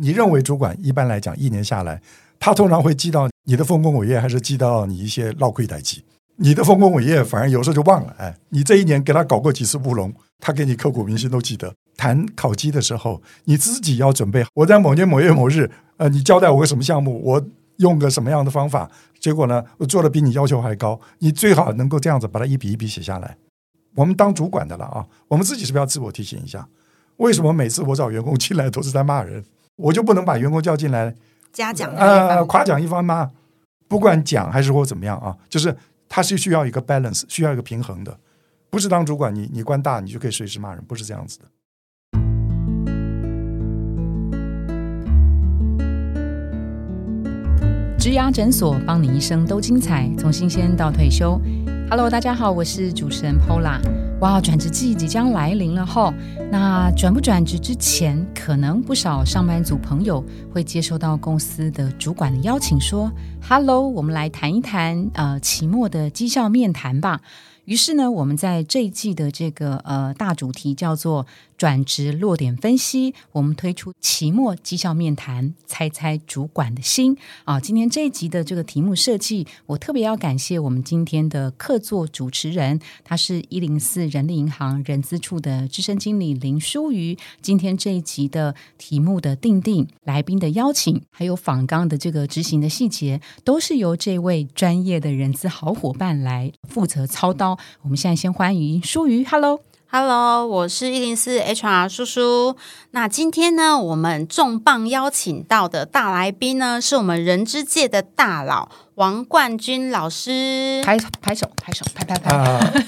你认为主管一般来讲一年下来，他通常会记到你的丰功伟业，还是记到你一些闹亏待绩？你的丰功伟业反而有时候就忘了。哎，你这一年给他搞过几次乌龙，他给你刻骨铭心都记得。谈考绩的时候，你自己要准备。我在某年某月某日，呃，你交代我个什么项目，我用个什么样的方法，结果呢，我做的比你要求还高。你最好能够这样子把它一笔一笔写下来。我们当主管的了啊，我们自己是不是要自我提醒一下？为什么每次我找员工进来都是在骂人？我就不能把员工叫进来嘉奖啊，夸奖一番吗？不管讲还是或怎么样啊，就是他是需要一个 balance，需要一个平衡的。不是当主管你你官大你就可以随时骂人，不是这样子的。植牙诊所，帮你一生都精彩，从新鲜到退休。Hello，大家好，我是主持人 Pola。哇，转职季即将来临了哈。那转不转职之前，可能不少上班族朋友会接收到公司的主管的邀请，说：“Hello，我们来谈一谈呃期末的绩效面谈吧。”于是呢，我们在这一季的这个呃大主题叫做。转职落点分析，我们推出期末绩效面谈，猜猜主管的心啊！今天这一集的这个题目设计，我特别要感谢我们今天的客座主持人，他是一零四人力银行人资处的资深经理林淑瑜。今天这一集的题目的定定、来宾的邀请，还有访纲的这个执行的细节，都是由这位专业的人资好伙伴来负责操刀。我们现在先欢迎淑瑜，Hello。Hello，我是一零四 HR 叔叔。那今天呢，我们重磅邀请到的大来宾呢，是我们人之界的大佬王冠军老师。拍拍手，拍手，拍拍拍。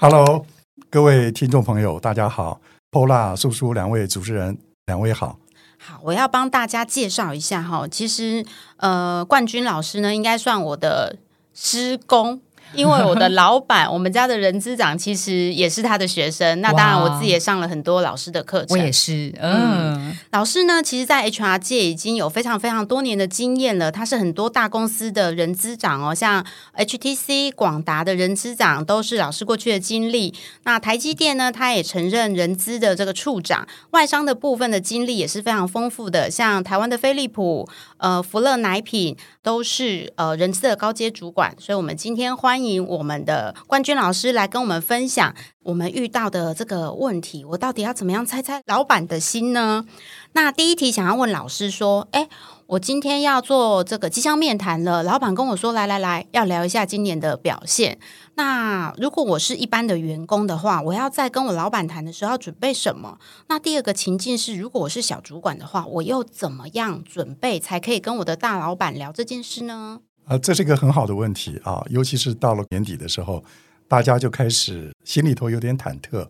Hello，各位听众朋友，大家好。Pola 叔叔，两位主持人，两位好。好，我要帮大家介绍一下哈。其实，呃，冠军老师呢，应该算我的师公。因为我的老板，我们家的人资长其实也是他的学生，那当然我自己也上了很多老师的课程。我也是，嗯，老师呢，其实，在 HR 界已经有非常非常多年的经验了。他是很多大公司的人资长哦，像 HTC、广达的人资长都是老师过去的经历。那台积电呢，他也承认人资的这个处长，外商的部分的经历也是非常丰富的，像台湾的飞利浦、呃福乐奶品都是呃人资的高阶主管。所以，我们今天欢迎。欢迎我们的冠军老师来跟我们分享我们遇到的这个问题。我到底要怎么样猜猜老板的心呢？那第一题想要问老师说：，哎，我今天要做这个绩效面谈了，老板跟我说，来来来，要聊一下今年的表现。那如果我是一般的员工的话，我要在跟我老板谈的时候要准备什么？那第二个情境是，如果我是小主管的话，我又怎么样准备才可以跟我的大老板聊这件事呢？啊，这是一个很好的问题啊，尤其是到了年底的时候，大家就开始心里头有点忐忑，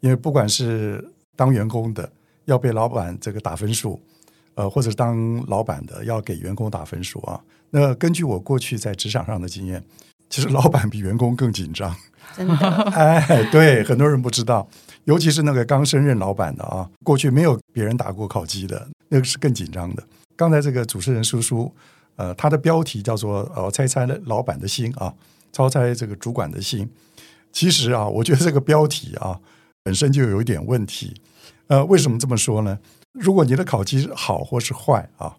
因为不管是当员工的要被老板这个打分数，呃，或者当老板的要给员工打分数啊。那根据我过去在职场上的经验，其实老板比员工更紧张，真的。哎，对，很多人不知道，尤其是那个刚升任老板的啊，过去没有别人打过考绩的，那个是更紧张的。刚才这个主持人叔叔。呃，他的标题叫做“呃，猜猜老板的心啊，猜猜这个主管的心”。其实啊，我觉得这个标题啊本身就有一点问题。呃，为什么这么说呢？如果你的考绩好或是坏啊，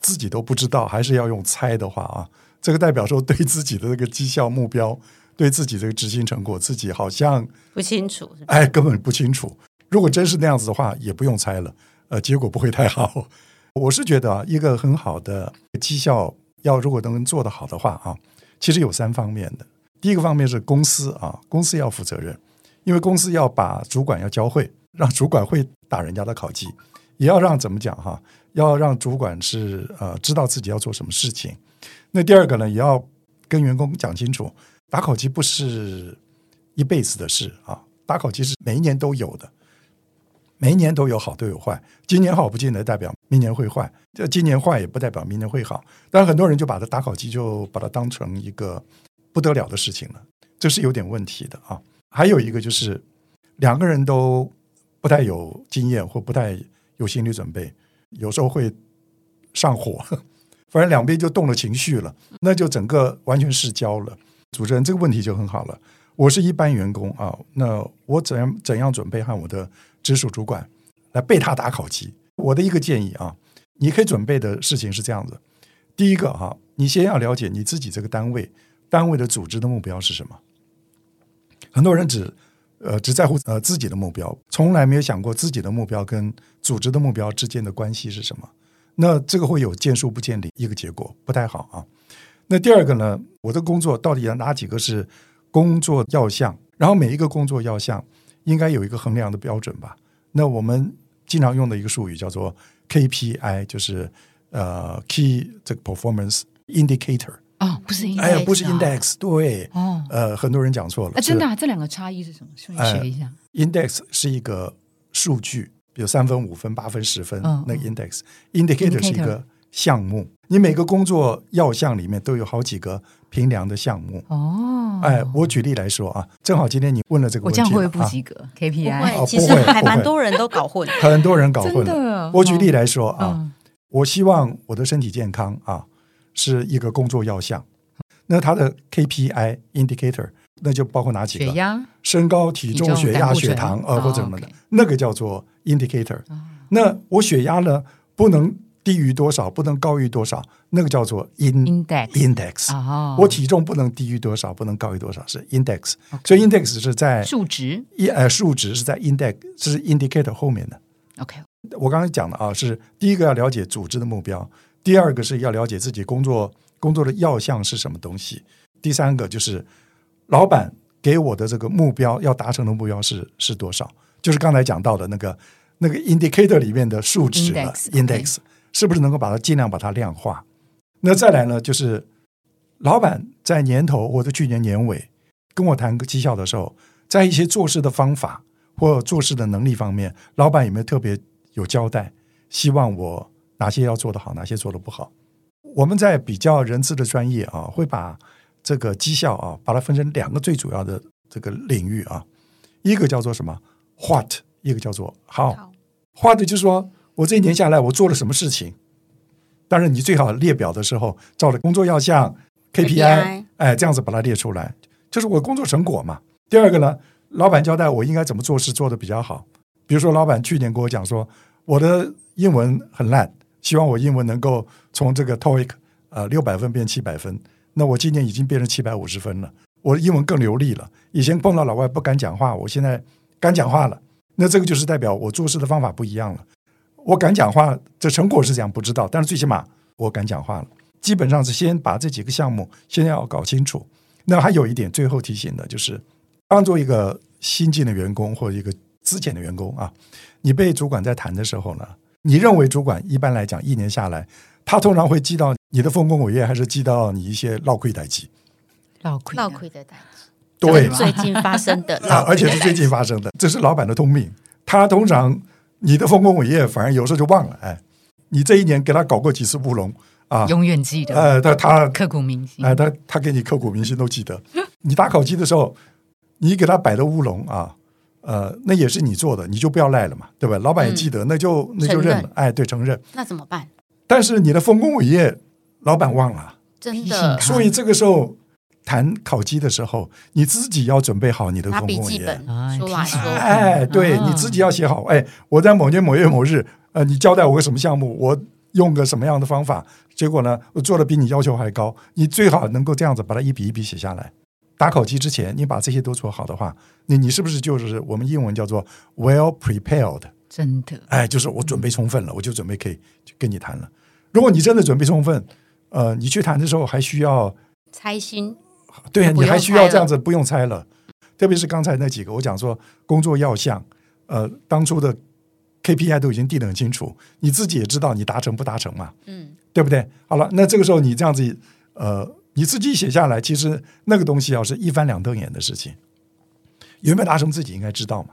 自己都不知道，还是要用猜的话啊，这个代表说对自己的这个绩效目标，对自己这个执行成果，自己好像不清楚。哎，根本不清楚。如果真是那样子的话，也不用猜了。呃，结果不会太好。我是觉得啊，一个很好的绩效要如果能做得好的话啊，其实有三方面的。第一个方面是公司啊，公司要负责任，因为公司要把主管要教会，让主管会打人家的考绩，也要让怎么讲哈，要让主管是呃知道自己要做什么事情。那第二个呢，也要跟员工讲清楚，打考绩不是一辈子的事啊，打考绩是每一年都有的。每一年都有好都有坏，今年好不见得代表明年会坏，这今年坏也不代表明年会好。但很多人就把它打考绩就把它当成一个不得了的事情了，这是有点问题的啊。还有一个就是两个人都不太有经验或不太有心理准备，有时候会上火，反正两边就动了情绪了，那就整个完全失焦了。主持人这个问题就很好了，我是一般员工啊，那我怎样怎样准备和我的直属主管来被他打考绩。我的一个建议啊，你可以准备的事情是这样子：第一个哈，你先要了解你自己这个单位单位的组织的目标是什么。很多人只呃只在乎呃自己的目标，从来没有想过自己的目标跟组织的目标之间的关系是什么。那这个会有见树不见林一个结果，不太好啊。那第二个呢，我的工作到底有哪几个是工作要项？然后每一个工作要项应该有一个衡量的标准吧？那我们经常用的一个术语叫做 KPI，就是呃 Key 这个 Performance Indicator。哦，不是 index，哎呀，不是啊 index，对，哦，呃，很多人讲错了。啊，真的啊，这两个差异是什么？顺便哎学一下。index 是一个数据，比如三分、五分、八分、十分，嗯那个 index。indicator 是一个项目，你每个工作要项里面都有好几个评量的项目。哦，哎，我举例来说啊，正好今天你问了这个问题了，我这样会不会不啊及格不？KPI 其实还蛮多人都搞混。很多人搞混的了。我举例来说啊，嗯我希望我的身体健康啊是一个工作要项，那它的 KPI indicator 那就包括哪几个？血压？身高、体重、血压、血糖呃哦或者什么的。那个叫做 indicator。那哦我血压呢不能低于多少，不能高于多少，那个叫做 in index index。哦，我体重不能低于多少，不能高于多少是 index。所以 index 是在数值？一呃数值是在 index 是 indicator 后面的。OK 我刚才讲的啊，是第一个要了解组织的目标，第二个是要了解自己工作工作的要项是什么东西，第三个就是老板给我的这个目标要达成的目标是是多少，就是刚才讲到的那个那个 indicator 里面的数值了 Index，index 是不是能够把它尽量把它量化？那再来呢，就是老板在年头或者去年年尾跟我谈个绩效的时候，在一些做事的方法或做事的能力方面，老板有没有特别有交代？希望我哪些要做得好，哪些做得不好？我们在比较人资的专业啊，会把这个绩效啊，把它分成两个最主要的这个领域啊，一个叫做什么 what，一个叫做 how。好 what 就是说我这一年下来我做了什么事情。当然，你最好列表的时候照着工作要项 KPI，KPI 哎，这样子把它列出来，就是我工作成果嘛。第二个呢，老板交代我应该怎么做事做得比较好。比如说，老板去年跟我讲说，我的英文很烂，希望我英文能够从这个 TOEIC 呃六百分变七百分。那我今年已经变成七百五十分了，我的英文更流利了。以前碰到老外不敢讲话，我现在敢讲话了。那这个就是代表我做事的方法不一样了。我敢讲话，这成果是这样不知道，但是最起码我敢讲话了。基本上是先把这几个项目先要搞清楚。那还有一点最后提醒的就是，当做一个新进的员工或者一个资浅的员工啊，你被主管在谈的时候呢，你认为主管一般来讲一年下来，他通常会记到你的丰功伟业，还是记到你一些落亏待绩？绕亏闹亏的代志，对最近发生的 啊，而且是最近发生的，这是老板的通病。他通常你的丰功伟业，反而有时候就忘了。哎，你这一年给他搞过几次乌龙啊？永远记得，呃，他他刻骨铭心。哎，他他给你刻骨铭心都记得。你打烤鸡的时候，你给他摆的乌龙啊，呃，那也是你做的，你就不要赖了嘛，对吧？老板也记得，那就那就认认了。哎，对，承认。那怎么办？但是你的丰功伟业，老板忘了，真的所以这个时候谈烤鸡的时候，你自己要准备好你的丰功伟业。记本哎出来说，哎，对啊你自己要写好。哎，我在某年某月某日，呃，你交代我个什么项目，我用个什么样的方法，结果呢，我做的比你要求还高。你最好能够这样子把它一笔一笔写下来。打口机之前，你把这些都做好的话，你你是不是就是我们英文叫做 well prepared？真的，哎，就是我准备充分了，我就准备可以跟你谈了。如果你真的准备充分，呃，你去谈的时候还需要猜心对啊，不用你还需要这样子不用猜了，特别是刚才那几个，我讲说工作要项，呃，当初的 KPI 都已经定得很清楚，你自己也知道你达成不达成嘛，嗯，对不对？好了，那这个时候你这样子，呃，你自己写下来，其实那个东西要是一翻两瞪眼的事情，有没有达成自己应该知道嘛？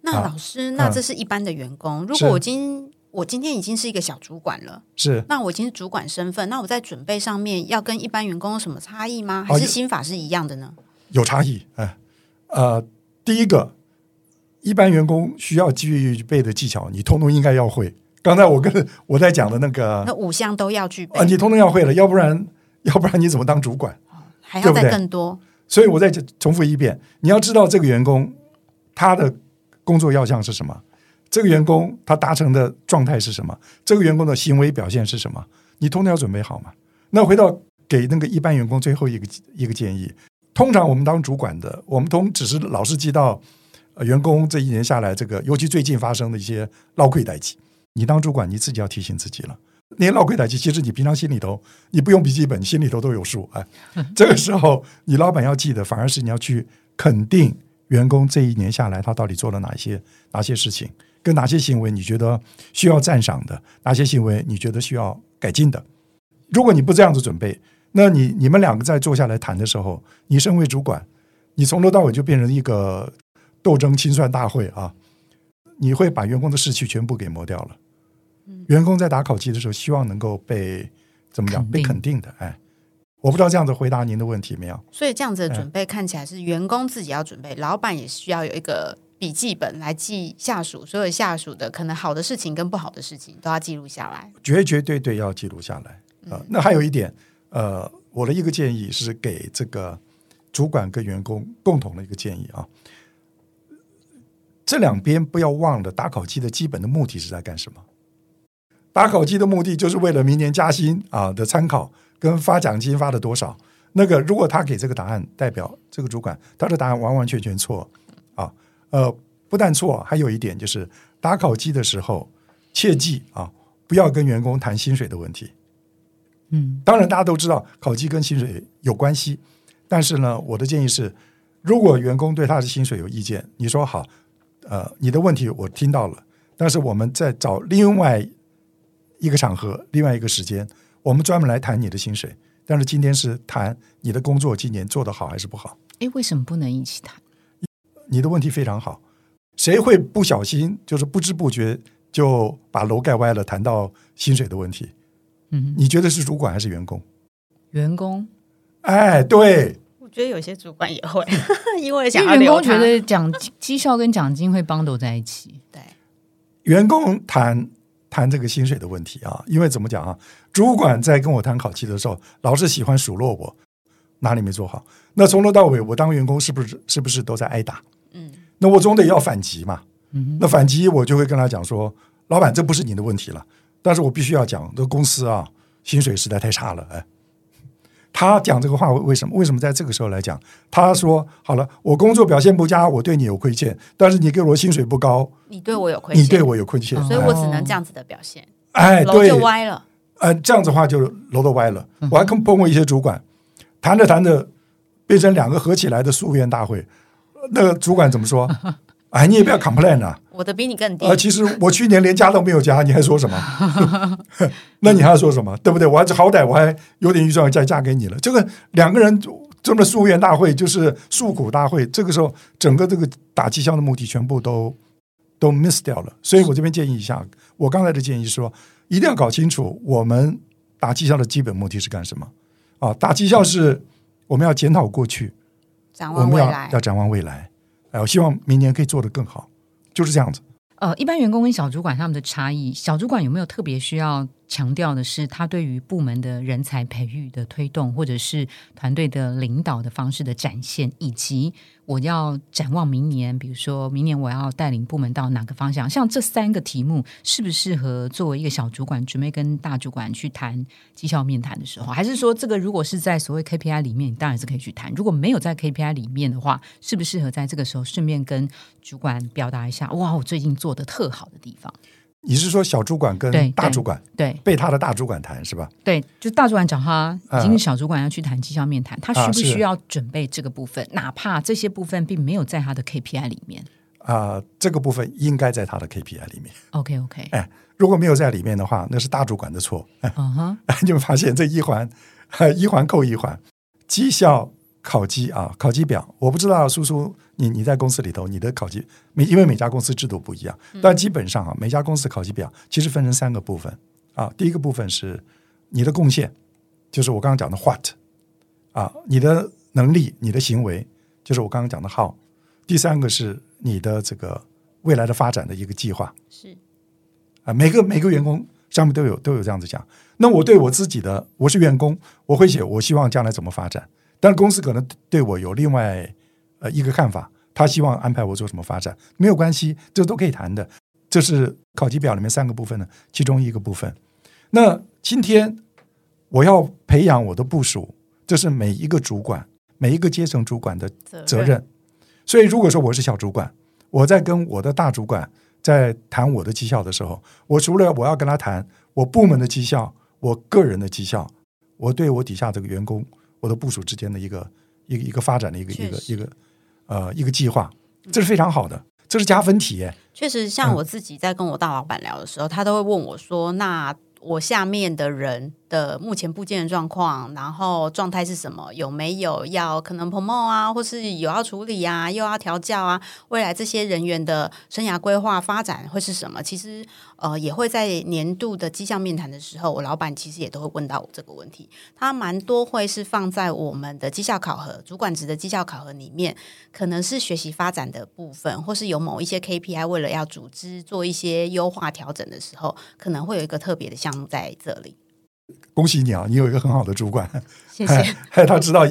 那啊老师，那嗯这是一般的员工。如果我今我今天已经是一个小主管了，是那我已经是主管身份，那我在准备上面要跟一般员工有什么差异吗？还是心法是一样的呢？有差异，哎，呃，第一个，一般员工需要具备的技巧，你通通应该要会。刚才我跟我在讲的那个那五项都要具备，啊，你通通要会了，要不然要不然你怎么当主管？还要再更多。所以我再重复一遍，你要知道这个员工他的工作要项是什么，这个员工他达成的状态是什么？这个员工的行为表现是什么？你通通要准备好嘛。那回到给那个一般员工最后一个一个建议，通常我们当主管的，我们通只是老是记到、呃、员工这一年下来，这个尤其最近发生的一些捞亏代际，你当主管你自己要提醒自己了。那些捞亏代际，其实你平常心里头你不用笔记本，心里头都有数。哎，这个时候你老板要记得，反而是你要去肯定员工这一年下来他到底做了哪些哪些事情，跟哪些行为你觉得需要赞赏的，哪些行为你觉得需要改进的。如果你不这样子准备，那你你们两个在坐下来谈的时候，你身为主管，你从头到尾就变成一个斗争清算大会啊！你会把员工的士气全部给磨掉了。员工在打考绩的时候，希望能够被怎么讲被肯定的。哎，我不知道这样子回答您的问题没有？所以这样子的准备看起来是员工自己要准备，老板也需要有一个笔记本来记下属所有下属的可能好的事情跟不好的事情都要记录下来。绝绝对对要记录下来啊、呃那还有一点，呃，我的一个建议是给这个主管跟员工共同的一个建议啊。这两边不要忘了，打考机的基本的目的是在干什么？打考绩的目的就是为了明年加薪啊的参考，跟发奖金发了多少。那个如果他给这个答案，代表这个主管他的答案完完全全错啊。呃，不但错，还有一点就是打考绩的时候，切记啊，不要跟员工谈薪水的问题。嗯，当然，大家都知道考绩跟薪水有关系，但是呢，我的建议是，如果员工对他的薪水有意见，你说好，呃，你的问题我听到了，但是我们在找另外一个场合、另外一个时间，我们专门来谈你的薪水。但是今天是谈你的工作今年做得好还是不好。诶，为什么不能一起谈？你的问题非常好，谁会不小心就是不知不觉就把楼盖歪了，谈到薪水的问题？嗯，你觉得是主管还是员工？员工，哎，对，我觉得有些主管也会，因为因想要为员工觉。得奖绩效跟奖金会帮斗在一起。对，员工谈谈这个薪水的问题啊，因为怎么讲啊，主管在跟我谈考期的时候，老是喜欢数落我哪里没做好。那从头到尾，我当员工是不是是不是都在挨打？嗯，那我总得要反击嘛。嗯那反击我就会跟他讲说，老板，这不是你的问题了，但是我必须要讲，这公司啊，薪水实在太差了，哎。他讲这个话为什么？为什么在这个时候来讲？他说：“好了，我工作表现不佳，我对你有亏欠，但是你给我薪水不高，你对我有亏欠，你对我有亏欠，所以我只能这样子的表现，哎，楼对，就歪了。呃，这样子的话就楼都歪了。我还跟碰过一些主管，谈着谈着变成两个合起来的诉愿大会。那个主管怎么说？哎，你也不要 complain 啊！我的比你更低呃，，其实我去年连加都没有加，你还说什么？那你还要说什么？对不对？我还好歹我还有点预算再嫁给你了。这个两个人这么诉愿大会，就是诉苦大会，这个时候整个这个打绩效的目的全部都都 miss 掉了。所以我这边建议一下，我刚才的建议是说，一定要搞清楚我们打绩效的基本目的是干什么啊？打绩效是我们要检讨过去，展我们要望未来要。展望未来。哎，我希望明年可以做得更好，就是这样子。呃，一般员工跟小主管他们的差异，小主管有没有特别需要强调的是，他对于部门的人才培育的推动，或者是团队的领导的方式的展现，以及我要展望明年，比如说明年我要带领部门到哪个方向？像这三个题目，适不适合作为一个小主管准备跟大主管去谈绩效面谈的时候？还是说这个如果是在所谓 KPI 里面，你当然是可以去谈；如果没有在 KPI 里面的话，适不适合在这个时候顺便跟主管表达一下？哇，我最近做的特好的地方。你是说小主管跟大主管对被他的大主管谈是吧？对，就大主管找他已呃经是小主管要去谈绩效面谈，他需不需要准备这个部分？哪怕这些部分并没有在他的 KPI 里面。啊、这个部分应该在他的 KPI 里面。OK OK，哎，如果没有在里面的话，那是大主管的错。嗯哼，你们发现这一环，呃一环扣一环，绩效考绩啊，考绩表，我不知道叔叔你你在公司里头你的考绩每因为每家公司制度不一样，但基本上啊，每家公司考绩表其实分成三个部分。啊，第一个部分是你的贡献，就是我刚刚讲的 what 啊，你的能力、你的行为，就是我刚刚讲的 how，第三个是你的这个未来的发展的一个计划。是。啊，每个每个员工上面都有都有这样子讲。那我对我自己的，我是员工，我会写我希望将来怎么发展，但是公司可能对我有另外呃一个看法，他希望安排我做什么发展，没有关系，这都可以谈的。这是考级表里面三个部分的其中一个部分。那今天我要培养我的部署，这是每一个主管、每一个阶层主管的责任。所以，如果说我是小主管，我在跟我的大主管在谈我的绩效的时候，我除了我要跟他谈我部门的绩效、我个人的绩效，我对我底下这个员工、我的部署之间的一个一个一个发展的一个一个一个呃一个计划，这是非常好的，这是加分体验。确实，像我自己在跟我大老板聊的时候，他都会问我说：“那我下面的人。”的目前部件的状况，然后状态是什么？有没有要可能 promo 啊，或是有要处理啊，又要调教啊？未来这些人员的生涯规划发展会是什么？其实呃，也会在年度的绩效面谈的时候，我老板其实也都会问到我这个问题。他蛮多会是放在我们的绩效考核、主管职的绩效考核里面，可能是学习发展的部分，或是有某一些 KPI，为了要组织做一些优化调整的时候，可能会有一个特别的项目在这里。恭喜你啊！你有一个很好的主管，谢谢。哎，他知道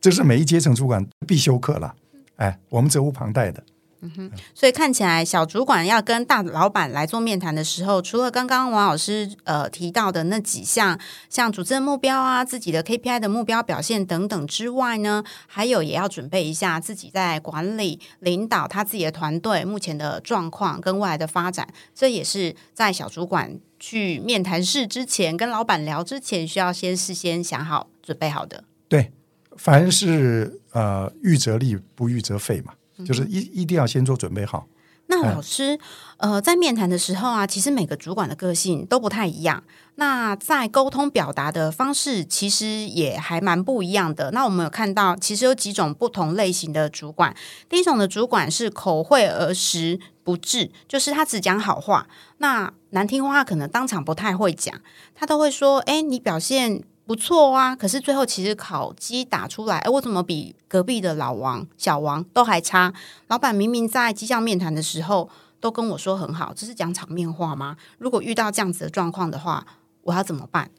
这是每一阶层主管必修课了。哎，我们责无旁贷的。嗯哼，所以看起来小主管要跟大老板来做面谈的时候，除了刚刚王老师呃提到的那几项，像组织的目标啊、自己的 KPI 的目标表现等等之外呢，还有也要准备一下自己在管理、领导他自己的团队目前的状况跟未来的发展，这也是在小主管。去面谈室之前，跟老板聊之前，需要先事先想好、准备好的。对，凡是呃预则立，不预则废嘛，就是一一定要先做准备好。那老师，呃，在面谈的时候啊，其实每个主管的个性都不太一样。那在沟通表达的方式，其实也还蛮不一样的。那我们有看到，其实有几种不同类型的主管。第一种的主管是口惠而实不至，就是他只讲好话，那难听话可能当场不太会讲，他都会说：“哎，你表现。”不错啊，可是最后其实考绩打出来，哎，我怎么比隔壁的老王、小王都还差？老板明明在绩效面谈的时候都跟我说很好，这是讲场面话吗？如果遇到这样子的状况的话，我要怎么办？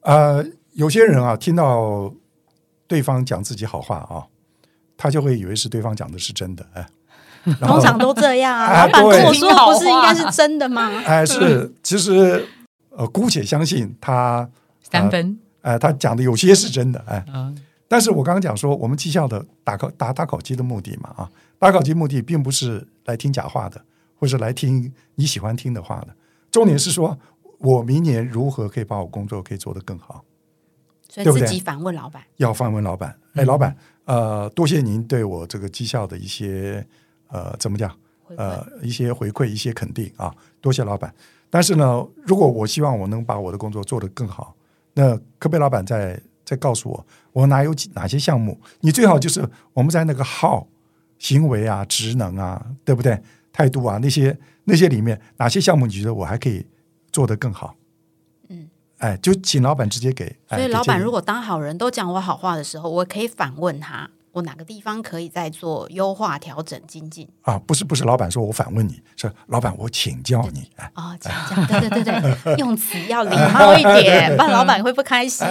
呃，有些人啊，听到对方讲自己好话啊，他就会以为是对方讲的是真的，哎，通常都这样啊。老板跟我说不是应该是真的吗？哎，是，其实呃，姑且相信他。三分，哎，他讲的有些是真的，哎，但是我刚刚讲说，我们绩效的打考打打考机的目的嘛，啊，打考机目的并不是来听假话的，或是来听你喜欢听的话的，重点是说我明年如何可以把我工作可以做得更好，所以自己反问老板，要反问老板，哎，老板，呃，多谢您对我这个绩效的一些呃，怎么讲，呃，一些回馈，一些肯定啊，多谢老板。但是呢，如果我希望我能把我的工作做得更好。那科贝老板在在告诉我，我哪有哪些项目？你最好就是我们在那个号、行为啊、职能啊，对不对？态度啊，那些那些里面哪些项目你觉得我还可以做得更好？嗯，哎，就请老板直接给。所以老板如果当好人都讲我好话的时候，我可以反问他。我哪个地方可以再做优化、调整、精进啊？不是不是，老板说我反问你，是老板我请教你。啊，请教，对对对对，用词要礼貌一点，不然老板会不开心。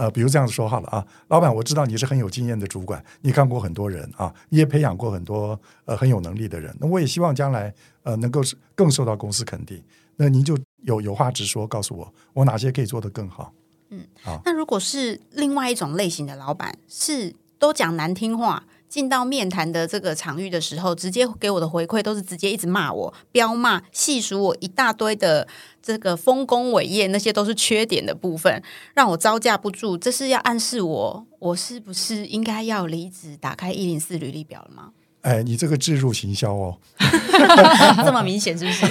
呃，比如这样子说好了啊，老板，我知道你是很有经验的主管，你看过很多人啊，你也培养过很多呃很有能力的人。那我也希望将来呃能够更受到公司肯定。那您就有有话直说，告诉我我哪些可以做得更好。嗯，好。那如果是另外一种类型的老板是。都讲难听话，进到面谈的这个场域的时候，直接给我的回馈都是直接一直骂我、彪骂、细数我一大堆的这个丰功伟业，那些都是缺点的部分，让我招架不住。这是要暗示我，我是不是应该要离职，打开一零四履历表了吗？哎，你这个置入行销哦，这么明显是不是？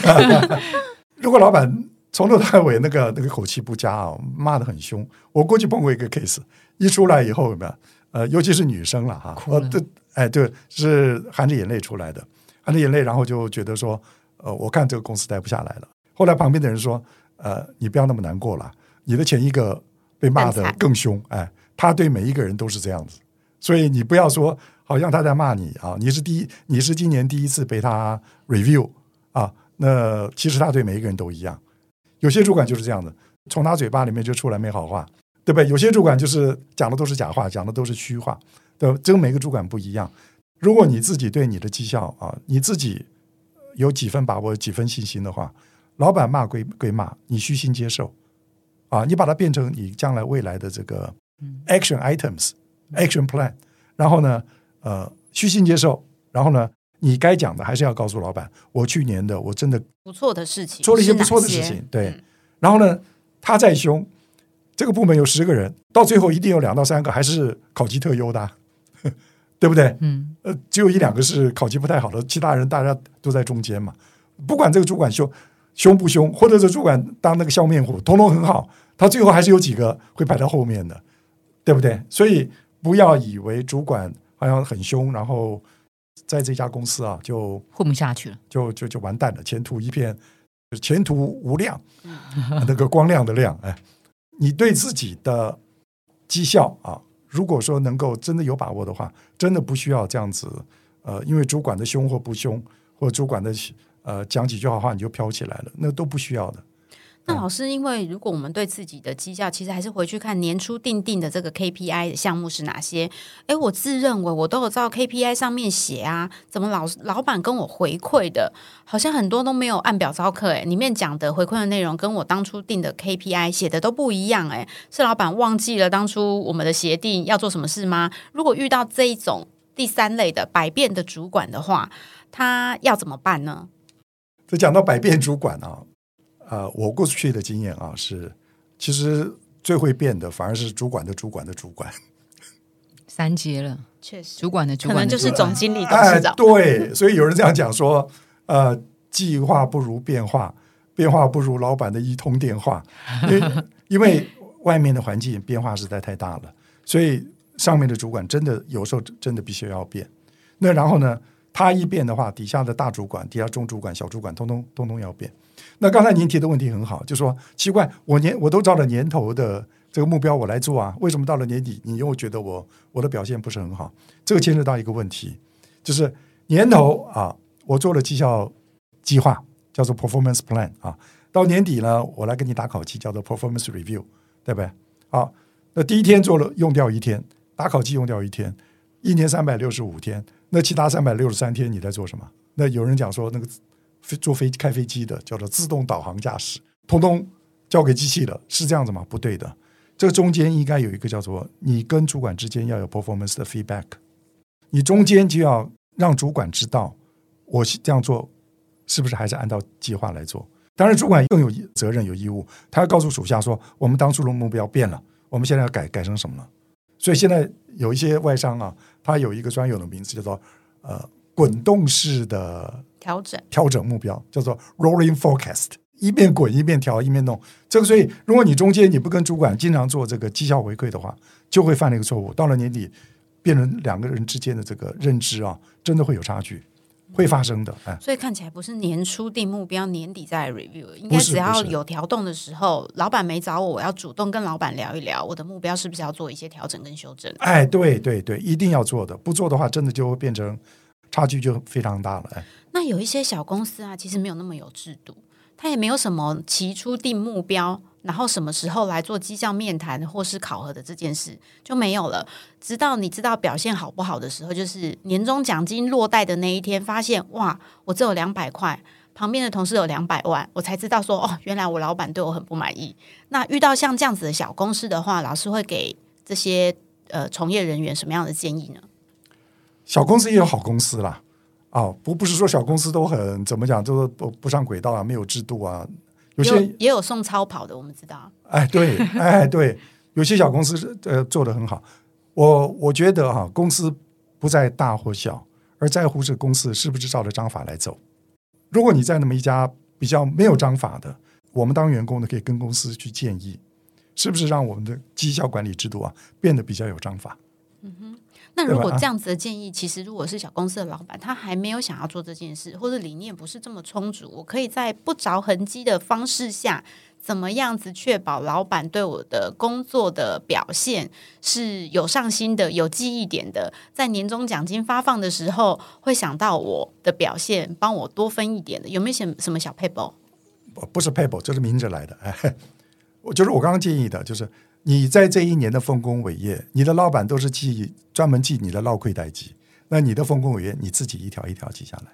如果老板从头到尾那个那个口气不佳啊，骂的很凶，我过去碰过一个 case，一出来以后有没有？呃，尤其是女生了哈，呃，对，哎，对，是含着眼泪出来的，含着眼泪，然后就觉得说，呃，我看这个公司待不下来了。后来旁边的人说，呃，你不要那么难过了，你的前一个被骂的更凶，哎，他对每一个人都是这样子，所以你不要说好像他在骂你啊，你是第一，你是今年第一次被他 review 啊，那其实他对每一个人都一样，有些主管就是这样的，从他嘴巴里面就出来没好话。对不对？有些主管就是讲的都是假话，讲的都是虚话，对吧？这个每个主管不一样。如果你自己对你的绩效啊，你自己有几分把握、几分信心的话，老板骂归归骂，你虚心接受啊，你把它变成你将来未来的这个 action items、action plan，然后呢，呃，虚心接受，然后呢，你该讲的还是要告诉老板，我去年的我真的不错的事情，做了一些不错的事情，对。嗯然后呢，他再凶，这个部门有十个人，到最后一定有两到三个还是考级特优的啊，对不对？嗯，呃，只有一两个是考级不太好的，其他人大家都在中间嘛。不管这个主管凶凶不凶，或者是主管当那个笑面虎，通通很好，他最后还是有几个会排到后面的，对不对？所以不要以为主管好像很凶，然后在这家公司啊就混不下去了。就就就完蛋了，前途一片前途无量，那个光亮的亮，哎，你对自己的绩效啊，如果说能够真的有把握的话，真的不需要这样子，呃，因为主管的凶或不凶，或者主管的呃讲几句好话你就飘起来了，那都不需要的。那老师，因为如果我们对自己的绩效，其实还是回去看年初定定的这个 KPI 的项目是哪些。哎，我自认为我都有照 KPI 上面写啊，怎么老老板跟我回馈的，好像很多都没有按表招课。哎，里面讲的回馈的内容跟我当初定的 KPI 写的都不一样。哎，是老板忘记了当初我们的协定要做什么事吗？如果遇到这一种第三类的百变的主管的话，他要怎么办呢？这讲到百变主管啊，呃，我过去的经验啊是，其实最会变的反而是主管的主管的主管。三阶了，确实，主管的主可能就是总经理、董哎事长，。对，所以有人这样讲说，呃，计划不如变化，变化不如老板的一通电话，因为因为外面的环境变化实在太大了，所以上面的主管真的有时候真的必须要变。那然后呢，他一变的话，底下的大主管、底下中主管、小主管，通通通通要变。那刚才您提的问题很好，就说奇怪，我年我都照着年头的这个目标我来做啊，为什么到了年底你又觉得我我的表现不是很好？这个牵扯到一个问题，就是年头啊，我做了绩效计划，叫做 performance plan 啊，到年底呢，我来给你打考绩，叫做 performance review，对不对？好，那第一天做了用掉一天，打考绩用掉一天，一年三百六十五天，那其他三百六十三天你在做什么？那有人讲说那个飞坐飞开飞机的叫做自动导航驾驶，通通交给机器了，是这样子吗？不对的，这中间应该有一个叫做你跟主管之间要有 performance 的 feedback，你中间就要让主管知道我这样做是不是还是按照计划来做。当然，主管更有责任、有义务，他要告诉属下说，我们当初的目标变了，我们现在要改改成什么了。所以现在有一些外商啊，它有一个专有的名字叫做呃滚动式的调整。调整目标，叫做 rolling forecast，一边滚一边调一边弄。这个所以，如果你中间你不跟主管经常做这个绩效回馈的话，就会犯了一个错误。到了年底，变成两个人之间的这个认知啊，真的会有差距，会发生的。哎，所以看起来不是年初定目标，年底再 review，应该只要有调动的时候，老板没找我，我要主动跟老板聊一聊，我的目标是不是要做一些调整跟修正。哎，对对对，一定要做的，不做的话，真的就会变成差距就非常大了。那有一些小公司啊，其实没有那么有制度，它也没有什么提出定目标，然后什么时候来做绩效面谈或是考核的这件事就没有了。直到你知道表现好不好的时候，就是年终奖金落袋的那一天，发现哇，我只有两百块。旁边的同事有两百万，我才知道说哦，原来我老板对我很不满意。那遇到像这样子的小公司的话，老师会给这些呃从业人员什么样的建议呢？小公司也有好公司啦，啊，不不是说小公司都很怎么讲，就是不不上轨道啊，没有制度啊。有些也有送超跑的，我们知道。哎，对，哎，对，有些小公司呃做得很好。我我觉得哈、公司不在大或小，而在乎是公司是不是照着章法来走。如果你在那么一家比较没有章法的，我们当员工的可以跟公司去建议，是不是让我们的绩效管理制度啊变得比较有章法？那如果这样子的建议，其实如果是小公司的老板，他还没有想要做这件事，或者理念不是这么充足，我可以在不着痕迹的方式下，怎么样子确保老板对我的工作的表现是有上心的、有记忆点的，在年终奖金发放的时候会想到我的表现，帮我多分一点的，有没有什什么小 paper？不不是 paper，这是明着来的。哎，我就是我刚刚建议的，就是你在这一年的丰功伟业，你的老板都是记专门记你的捞亏待绩，那你的丰功伟业你自己一条一条记下来。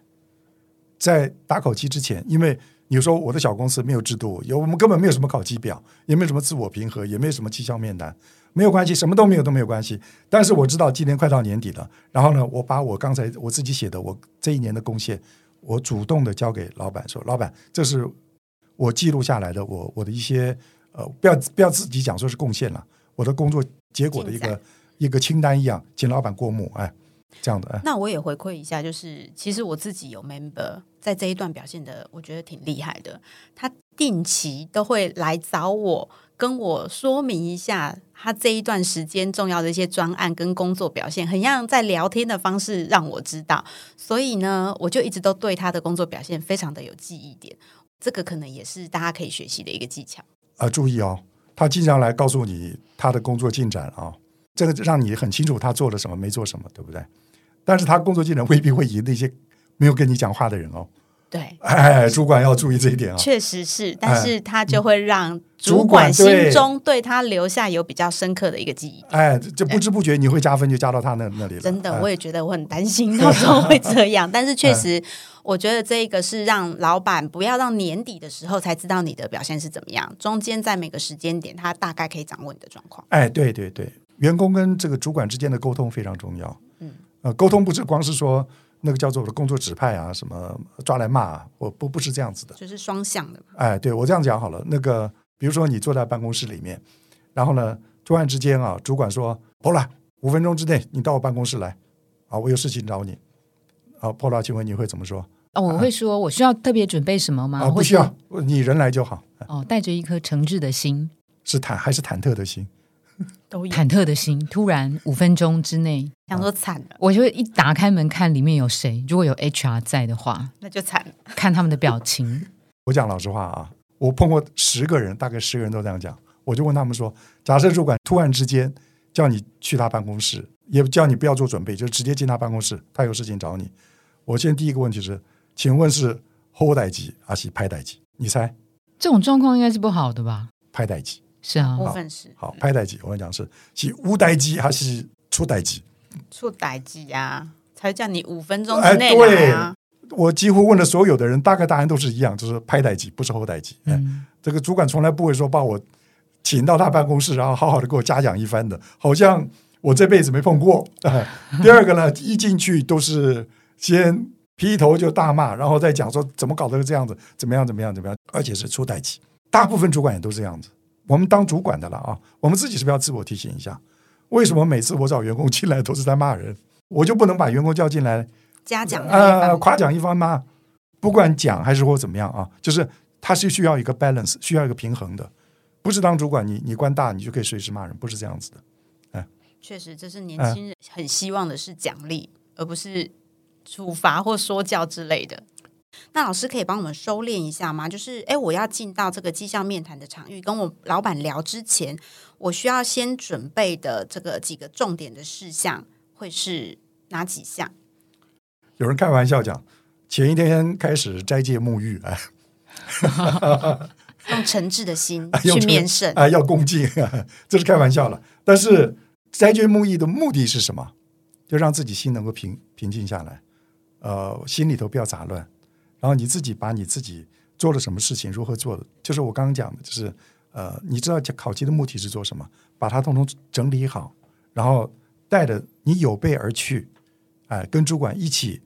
在打考绩之前，因为你说我的小公司没有制度，有我们根本没有什么考绩表，也没有什么自我评核，也没有什么绩效面谈，没有关系，什么都没有都没有关系。但是我知道今年快到年底了，然后呢，我把我刚才我自己写的我这一年的贡献，我主动的交给老板说，老板，这是我记录下来的，我我的一些呃，不要不要自己讲说是贡献了，我的工作结果的一个一个清单一样，请老板过目，哎，这样的，哎，那我也回馈一下，就是其实我自己有 member 在这一段表现的，我觉得挺厉害的。他定期都会来找我，跟我说明一下他这一段时间重要的一些专案跟工作表现，很像在聊天的方式让我知道。所以呢，我就一直都对他的工作表现非常的有记忆点。这个可能也是大家可以学习的一个技巧。啊，注意哦，他经常来告诉你他的工作进展啊，这个让你很清楚他做了什么，没做什么，对不对？但是他工作进展未必会赢那些没有跟你讲话的人哦。对，哎，主管要注意这一点啊。确实是，但是他就会让主主管心中对他留下有比较深刻的一个记忆。哎，就不知不觉你会加分，就加到他那那里了。真的，哎我也觉得我很担心 到时候会这样，但是确实，我觉得这个是让老板不要让年底的时候才知道你的表现是怎么样，中间在每个时间点，他大概可以掌握你的状况。哎，对对对，员工跟这个主管之间的沟通非常重要。嗯，呃，沟通不是光是说那个叫做我的工作指派啊，什么抓来骂啊，我不不是这样子的。就是双向的嘛，哎，对我这样讲好了。那个，比如说你坐在办公室里面，然后呢，突然之间啊，主管说：“Pola，五分钟之内你到我办公室来，啊，我有事情找你。”啊，Pola，请问你会怎么说？哦，我会说，我需要特别准备什么吗？啊，不需要，你人来就好。哦，带着一颗诚挚的心、是忐还是忐忑的心？都。忐忑的心，突然五分钟之内，想说惨了，我就会一打开门看里面有谁。如果有 HR 在的话，那就惨了。看他们的表情。我讲老实话啊，我碰过十个人，大概十个人都这样讲。我就问他们说：假设主管突然之间叫你去他办公室，也叫你不要做准备，就直接进他办公室，他有事情找你。我现在第一个问题是，请问是后代机还是拍代机？你猜？这种状况应该是不好的吧？拍代机。是啊，部分是好，拍代机，我跟你讲是是无代机还是出代机？出代机啊，才叫你五分钟哎之内啊。我几乎问了所有的人，大概答案都是一样，就是拍代机，不是后代机。哎，嗯，这个主管从来不会说把我请到他办公室，然后好好的给我嘉奖一番的，好像我这辈子没碰过。哎第二个呢，一进去都是先劈头就大骂，然后再讲说怎么搞得这样子，怎么样怎么样怎么样，而且是出代机。大部分主管也都这样子。我们当主管的了啊，我们自己是不是要自我提醒一下？为什么每次我找员工进来都是在骂人？我就不能把员工叫进来嘉奖呃，番夸奖一番吗？不管讲还是或怎么样啊，就是他是需要一个 balance，需要一个平衡的。不是当主管你你官大你就可以随时骂人，不是这样子的。哎确实，这是年哎轻人很希望的是奖励，而不是处罚或说教之类的。那老师可以帮我们收敛一下吗？就是，哎，我要进到这个绩效面谈的场域，跟我老板聊之前，我需要先准备的这个几个重点的事项会是哪几项？有人开玩笑讲，前一天开始斋戒沐浴，哎，用诚挚的心去面圣。哎，要恭敬，这是开玩笑了。但是斋戒沐浴的目的是什么？就让自己心能够平平静下来，呃，心里头不要杂乱，然后你自己把你自己做了什么事情，如何做的，就是我刚刚讲的，就是呃，你知道考级的目的是做什么，把它通通整理好，然后带着你有备而去，哎、跟主管一起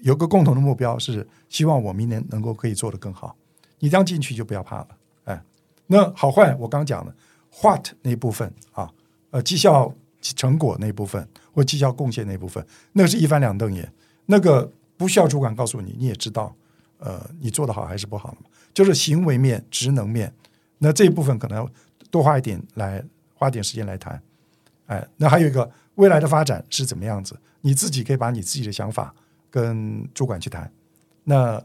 有个共同的目标，是希望我明年能够可以做得更好。你这样进去就不要怕了，哎，那好坏我刚讲的 what 那部分啊，呃，绩效成果那部分或绩效贡献那部分，那是一翻两瞪眼，那个不需要主管告诉你，你也知道，呃，你做得好还是不好，就是行为面、职能面，那这一部分可能多花一点来花点时间来谈，哎，那还有一个未来的发展是怎么样子，你自己可以把你自己的想法跟主管去谈，那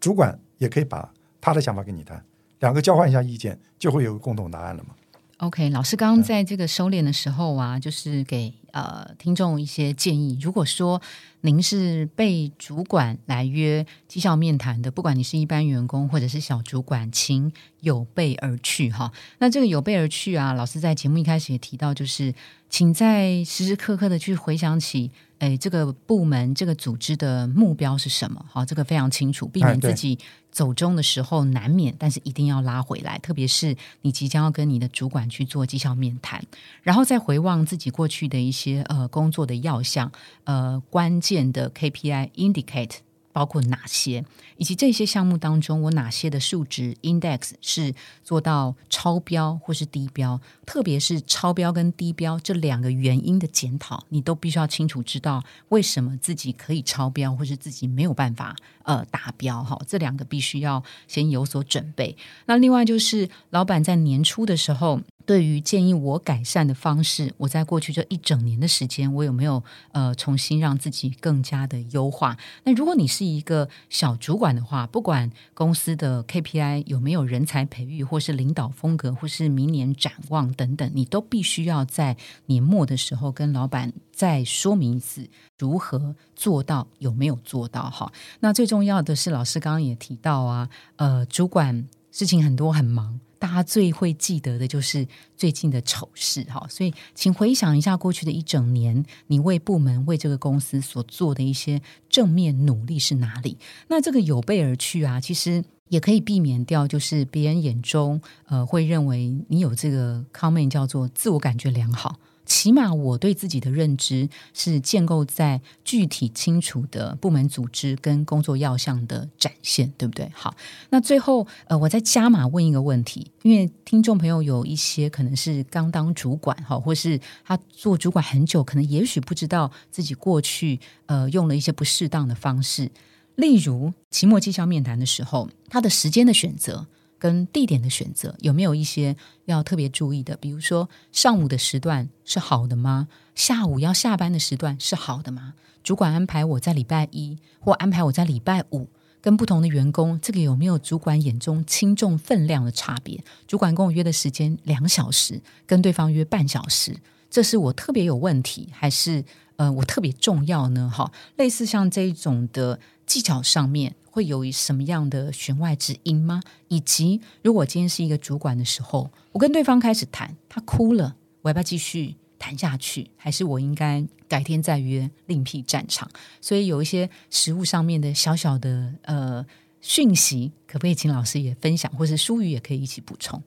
主管也可以把他的想法跟你谈，两个交换一下意见，就会有个共同答案了嘛。OK，老师刚刚在这个收敛的时候啊，就是给呃听众一些建议。如果说您是被主管来约绩效面谈的，不管你是一般员工或者是小主管，请有备而去哈。那这个有备而去啊，老师在节目一开始也提到，就是请在时时刻刻的去回想起，哎，这个部门、这个组织的目标是什么？好，这个非常清楚，避免自己走中的时候难免，但是一定要拉回来。特别是你即将要跟你的主管去做绩效面谈，然后再回望自己过去的一些呃工作的要项，呃关键的 KPI indicate。包括哪些，以及这些项目当中，我哪些的数值 index 是做到超标或是低标？特别是超标跟低标这两个原因的检讨，你都必须要清楚知道为什么自己可以超标，或是自己没有办法呃达标。哈，这两个必须要先有所准备。那另外就是老板在年初的时候。对于建议我改善的方式，我在过去这一整年的时间，我有没有呃重新让自己更加的优化？那如果你是一个小主管的话，不管公司的 KPI 有没有人才培育，或是领导风格，或是明年展望等等，你都必须要在年末的时候跟老板再说明一次如何做到，有没有做到？哈，那最重要的是，老师刚刚也提到啊，呃，主管事情很多，很忙。大家最会记得的就是最近的丑事哈，所以请回想一下过去的一整年，你为部门、为这个公司所做的一些正面努力是哪里？那这个有备而去啊，其实也可以避免掉，就是别人眼中呃会认为你有这个 comment 叫做自我感觉良好。起码我对自己的认知是建构在具体清楚的部门组织跟工作要项的展现，对不对？好，那最后呃，我再加码问一个问题，因为听众朋友有一些可能是刚当主管哈，或是他做主管很久，可能也许不知道自己过去呃用了一些不适当的方式，例如期末绩效面谈的时候，他的时间的选择。跟地点的选择有没有一些要特别注意的？比如说上午的时段是好的吗？下午要下班的时段是好的吗？主管安排我在礼拜一或安排我在礼拜五，跟不同的员工，这个有没有主管眼中轻重分量的差别？主管跟我约的时间两小时，跟对方约半小时，这是我特别有问题，还是呃我特别重要呢？哈，类似像这种的技巧上面。会有什么样的弦外之音吗？以及如果今天是一个主管的时候，我跟对方开始谈，他哭了，我要不要继续谈下去？还是我应该改天再约，另辟战场？所以有一些实物上面的小小的呃讯息，可不可以请老师也分享，或是淑宇也可以一起补充？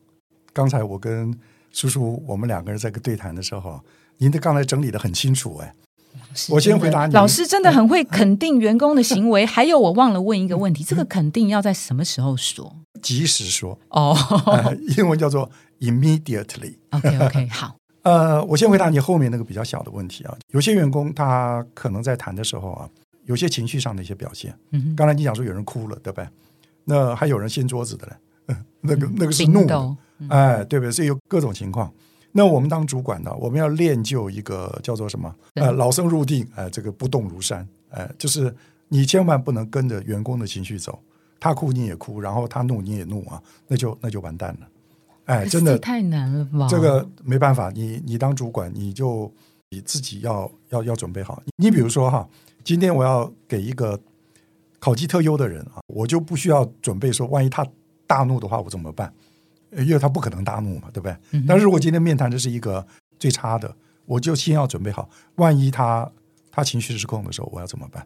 刚才我跟叔叔我们两个人在个对谈的时候，您的刚才整理的很清楚，哎。我先回答你。老师真的很会肯定员工的行为。还有，我忘了问一个问题：这个肯定要在什么时候说？及时说哦，英文叫做 immediately。OK OK，好。呃，我先回答你后面那个比较小的问题啊。有些员工他可能在谈的时候啊，有些情绪上的一些表现。嗯，刚才你讲说有人哭了，对不对？那还有人掀桌子的嘞，那个那个是怒的，哎，对不对？所以有各种情况。那我们当主管的，我们要练就一个叫做什么？呃，老生入定，呃，这个不动如山，哎，就是你千万不能跟着员工的情绪走，他哭你也哭，然后他怒你也怒啊，那就那就完蛋了，哎，真的太难了吧？这个没办法，你你当主管，你就你自己要要要准备好。你比如说哈，今天我要给一个考级特优的人啊，我就不需要准备说，万一他大怒的话，我怎么办？因为他不可能大怒嘛，对不对？但是如果今天面谈的是一个最差的，我就先要准备好，万一他他情绪失控的时候，我要怎么办？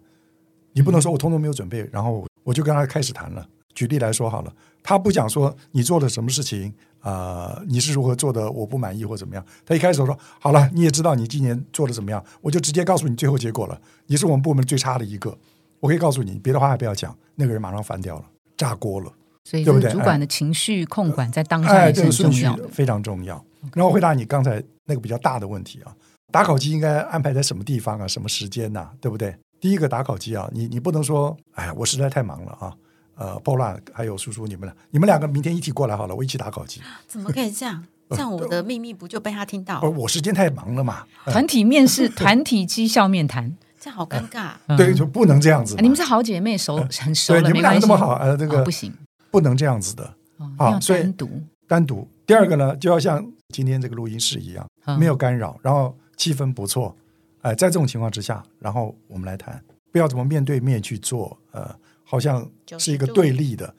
你不能说我通通没有准备，然后我就跟他开始谈了。举例来说好了，他不讲说你做了什么事情啊，你是如何做的，我不满意或怎么样。他一开始说好了，你也知道你今年做的怎么样，我就直接告诉你最后结果了。你是我们部门最差的一个，我可以告诉你，别的话还不要讲。那个人马上翻掉了，炸锅了。所以，这个主管的情绪控管在当下也是重要的，非常重要。然后回答你刚才那个比较大的问题啊，打考机应该安排在什么地方啊？什么时间呐？对不对？第一个打考机啊，你你不能说，哎，我实在太忙了啊。呃，Pola 还有叔叔，你们俩，你们两个明天一起过来好了，我一起打考机。怎么可以这样？这样我的秘密不就被他听到？我时间太忙了嘛。团体面试，团体绩效面谈，这样好尴尬。对，就不能这样子。你们是好姐妹，熟很熟了，你们两个这么好，呃，这个不行。不能这样子的啊！所以单独单独。第二个呢，就要像今天这个录音室一样，没有干扰，然后气氛不错。哎，在这种情况之下，然后我们来谈，不要怎么面对面去做，呃，好像是一个对立的。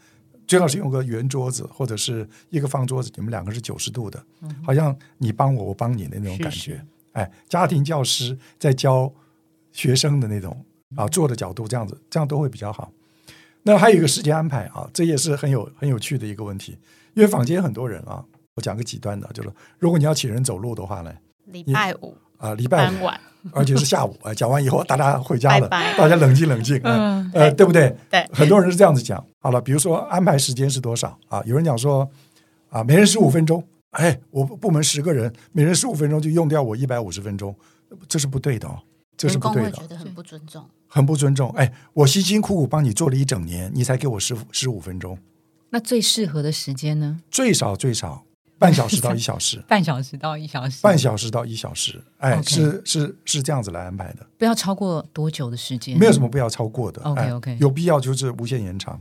最好是用个圆桌子或者是一个方桌子，你们两个是九十度的，好像你帮我，我帮你的那种感觉。哎，家庭教师在教学生的那种啊坐的角度，这样子，这样都会比较好。那还有一个时间安排啊，这也是很有很有趣的一个问题，因为坊间很多人啊，我讲个极端的，就是如果你要请人走路的话呢，礼拜五啊，礼拜五，晚，而且是下午啊，讲完以后大家回家了，拜拜。大家冷静冷静，嗯呃，对不对？对。很多人是这样子讲。好了，比如说安排时间是多少？啊？有人讲说啊，每人十五分钟，哎，我部门十个人，每人十五分钟就用掉我一百五十分钟，这是不对的哦，这是员工不对的，会觉得很不尊重。很不尊重。哎，我辛辛苦苦帮你做了一整年，你才给我十十五分钟，那最适合的时间呢？最少最少半小时到一小时，半小时到一小时，半小时到一小时，哎是是是这样子来安排的。不要超过多久的时间？没有什么不要超过的。OK，哎 OK 有必要就是无限延长，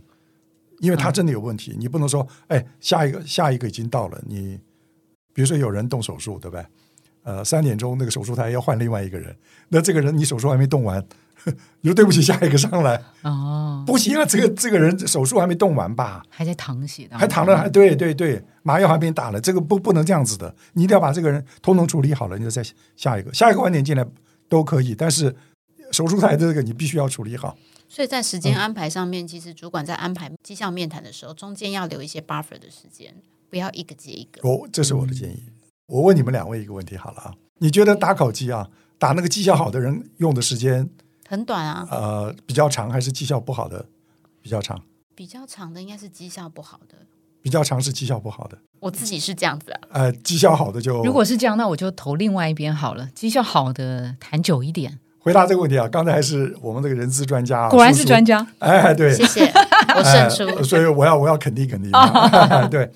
因为他真的有问题，你不能说，哎，下一个下一个已经到了，你比如说有人动手术，对不对？呃，三点钟那个手术台要换另外一个人，那这个人你手术还没动完，你说对不起，下一个上来哦，不行啊，这个这个人手术还没动完吧？还在躺血的，还躺着，还对对对，麻药还没打了，这个不不能这样子的，你一定要把这个人通通处理好了，你就再下一个，下一个晚点进来都可以，但是手术台的这个你必须要处理好。所以在时间安排上面，其实主管在安排绩效面谈的时候，中间要留一些 buffer 的时间，不要一个接一个。哦这是我的建议。我问你们两位一个问题好了啊，你觉得打烤鸡啊，打那个绩效好的人用的时间很短啊，呃比较长，还是绩效不好的比较长？比较长的应该是绩效不好的。比较长是绩效不好的，我自己是这样子啊，呃，绩效好的就如果是这样，那我就投另外一边好了。绩效好的谈久一点，回答这个问题啊，刚才还是我们这个人资专家、啊，果然是专家，家。哎，对，谢谢，我胜出。呃 所以我要我要肯定肯定。哎 对，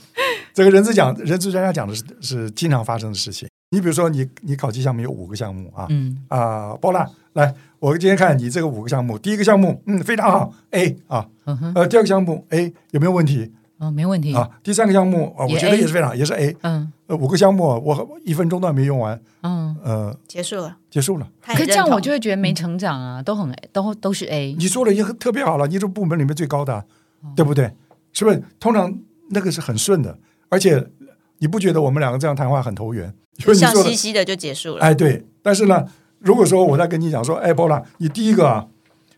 这个人资讲人资专家讲的是是经常发生的事情。你比如说你你考绩项目有五个项目啊，嗯，啊，包烂，来，我今天看你这个五个项目，第一个项目，嗯，非常好，A 啊，嗯哼，呃，第二个项目 A 有没有问题哦，没问题。啊？第三个项目啊，我觉得也是非常，也是 A，嗯呃，五个项目我一分钟都还没用完，嗯，呃，结束了，结束了。可是这样我就会觉得没成长啊，都很都都是 A。你做的也很特别好了，你是部门里面最高的啊，哦对不对？是不是？通常那个是很顺的，而且你不觉得我们两个这样谈话很投缘？笑嘻嘻的就结束了。哎，对。但是呢，如果说我在跟你讲说，哎，波拉，你第一个啊，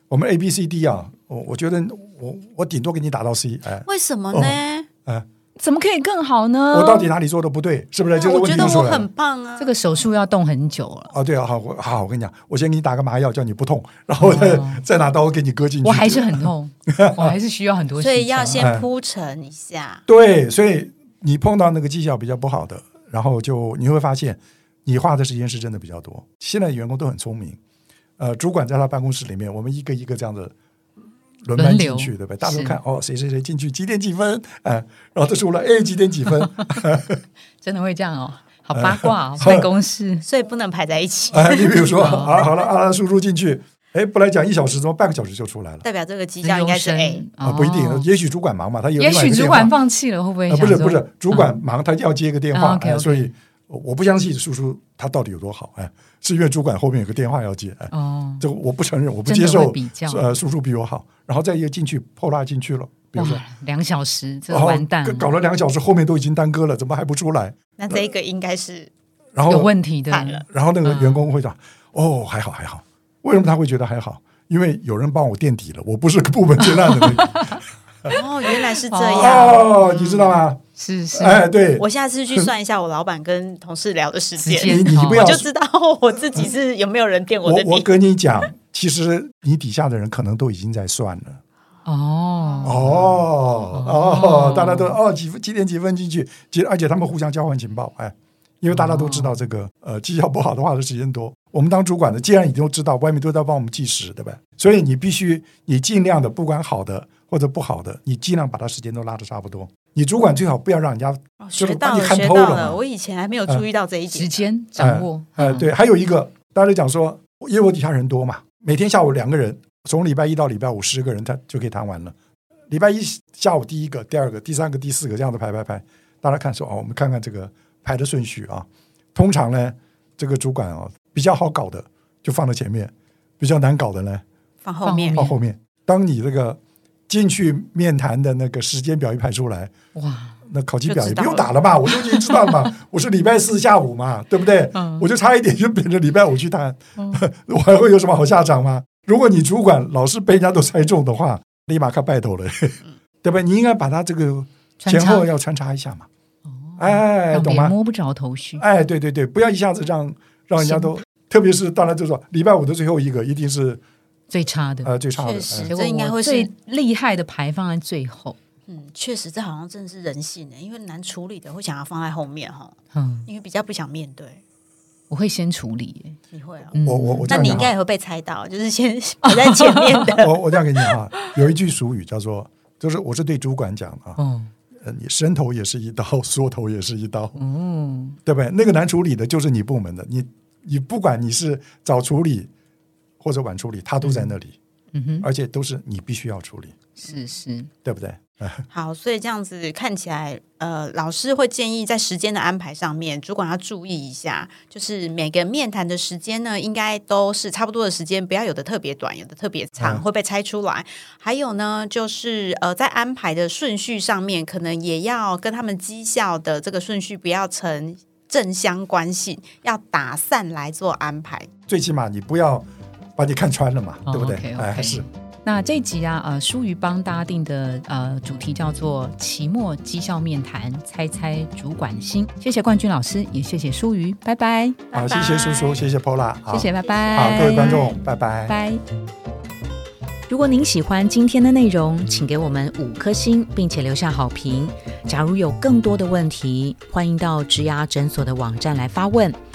我们 A B C D 啊，我我觉得我我顶多给你打到 C，哎，为什么呢？怎么可以更好呢？我到底哪里做的不对？是不是？就是我觉得我很棒啊。这个手术要动很久了，哦，对啊，好，我好，我跟你讲，我先给你打个麻药，叫你不痛，然后再、哦再拿刀给你割进去。我还是很痛，我还是需要很多。所以要哎先铺陈一下。对，所以你碰到那个绩效比较不好的，然后就你会发现，你花的时间是真的比较多。现在员工都很聪明，呃，主管在他办公室里面，我们一个一个这样子轮班进去，对不对？大家都看哦，谁谁谁进去几点几分，哎、然后他出来，哎，几点几分，真的会这样哦，好八卦哦，哎办公室。所以不能排在一起，哎，你比如说，哦啊，好了，啊，叔叔进去，哎，本来讲一小时，怎么半个小时就出来了？代表这个绩效应该是 A。啊，不一定哦，也许主管忙嘛，他有也许主管放弃了，会不会？不是不是，主管忙，他要接一个电话，所以我不相信叔叔他到底有多好，哎，是因为主管后面有个电话要接，哎，哦，这个我不承认，我不接受比较，呃，叔叔比我好，然后再一个进去破拉进去了，比如说哇，，两小时，这完蛋了，搞了两小时，后面都已经耽搁了，怎么还不出来？那这个应该是有然后有问题的。然后那个嗯员工会讲，哦，还好还好，为什么他会觉得还好？因为有人帮我垫底了，我不是部门最烂的那个。哦，原来是这样。哦，你知道吗？是是，哎，对，我下次去算一下我老板跟同事聊的时时间，你你不要我就知道我自己是有没有人垫我我我的底。跟你讲，其实你底下的人可能都已经在算了。哦，哦哦，大家都哦几分几点几分进去，几而且他们互相交换情报，哎，因为大家都知道这个呃绩效不好的话的时间多。我们当主管的，既然已经知道外面都在帮我们计时，对吧？所以你必须你尽量的，不管好的或者不好的，你尽量把它时间都拉的差不多。你主管最好不要让人家哦就是学到了，把你看学到了，透了我以前还没有注意到这一点。时间掌握，呃，嗯，对，还有一个，大家讲说，因为我底下人多嘛，每天下午两个人，从礼拜一到礼拜五十个人，他就可以谈完了。礼拜一下午第一个、第二个、第三个、第四个这样子排排排，大家看说哦，我们看看这个排的顺序啊。通常呢，这个主管啊比较好搞的就放在前面，比较难搞的呢放后面放放后面。当你这个进去面谈的那个时间表一排出来，哇，那考勤表也不用打了吧？我就已经知道了嘛。我是礼拜四下午嘛，对不对？嗯我就差一点就变成礼拜五去谈，我还会有什么好下场吗？如果你主管老是被人家都猜中的话，立马看拜头了，对吧？你应该把他这个前后要穿插一下嘛。哎，让懂吗？摸不着头绪。哎，对对对，不要一下子让让人家都，特别是当然就是说礼拜五的最后一个一定是最差的，呃最差的确，实这应该会是最厉害的牌放在最后。嗯，确实这好像真的是人性的，因为难处理的会想要放在后面哈，嗯，因为比较不想面对。我会先处理。你会啊？嗯我我我那你应该也会被猜到，就是先摆在前面的。我我这样跟你讲啊，有一句俗语叫做，就是我是对主管讲的啊，你伸头也是一刀，缩头也是一刀，嗯，对不对？那个难处理的就是你部门的，你你不管你是早处理或者晚处理，他都在那里，嗯哼，而且都是你必须要处理，是是，对不对？好，所以这样子看起来，呃，老师会建议在时间的安排上面，主管要注意一下，就是每个面谈的时间呢，应该都是差不多的时间，不要有的特别短，有的特别长，嗯会被拆出来。还有呢，就是呃，在安排的顺序上面，可能也要跟他们绩效的这个顺序不要成正相关性，要打散来做安排。最起码你不要把你看穿了嘛，哦对不对哎，还是那这一集啊，呃，舒瑜帮大家定的呃主题叫做期末绩效面谈，猜猜主管心。谢谢冠军老师，也谢谢舒瑜，拜拜，好，谢拜谢叔叔，谢谢 Pola，好谢谢，拜拜。好，各位观众，拜拜。拜。如果您喜欢今天的内容，请给我们五颗星，并且留下好评。假如有更多的问题，欢迎到植牙诊所的网站来发问。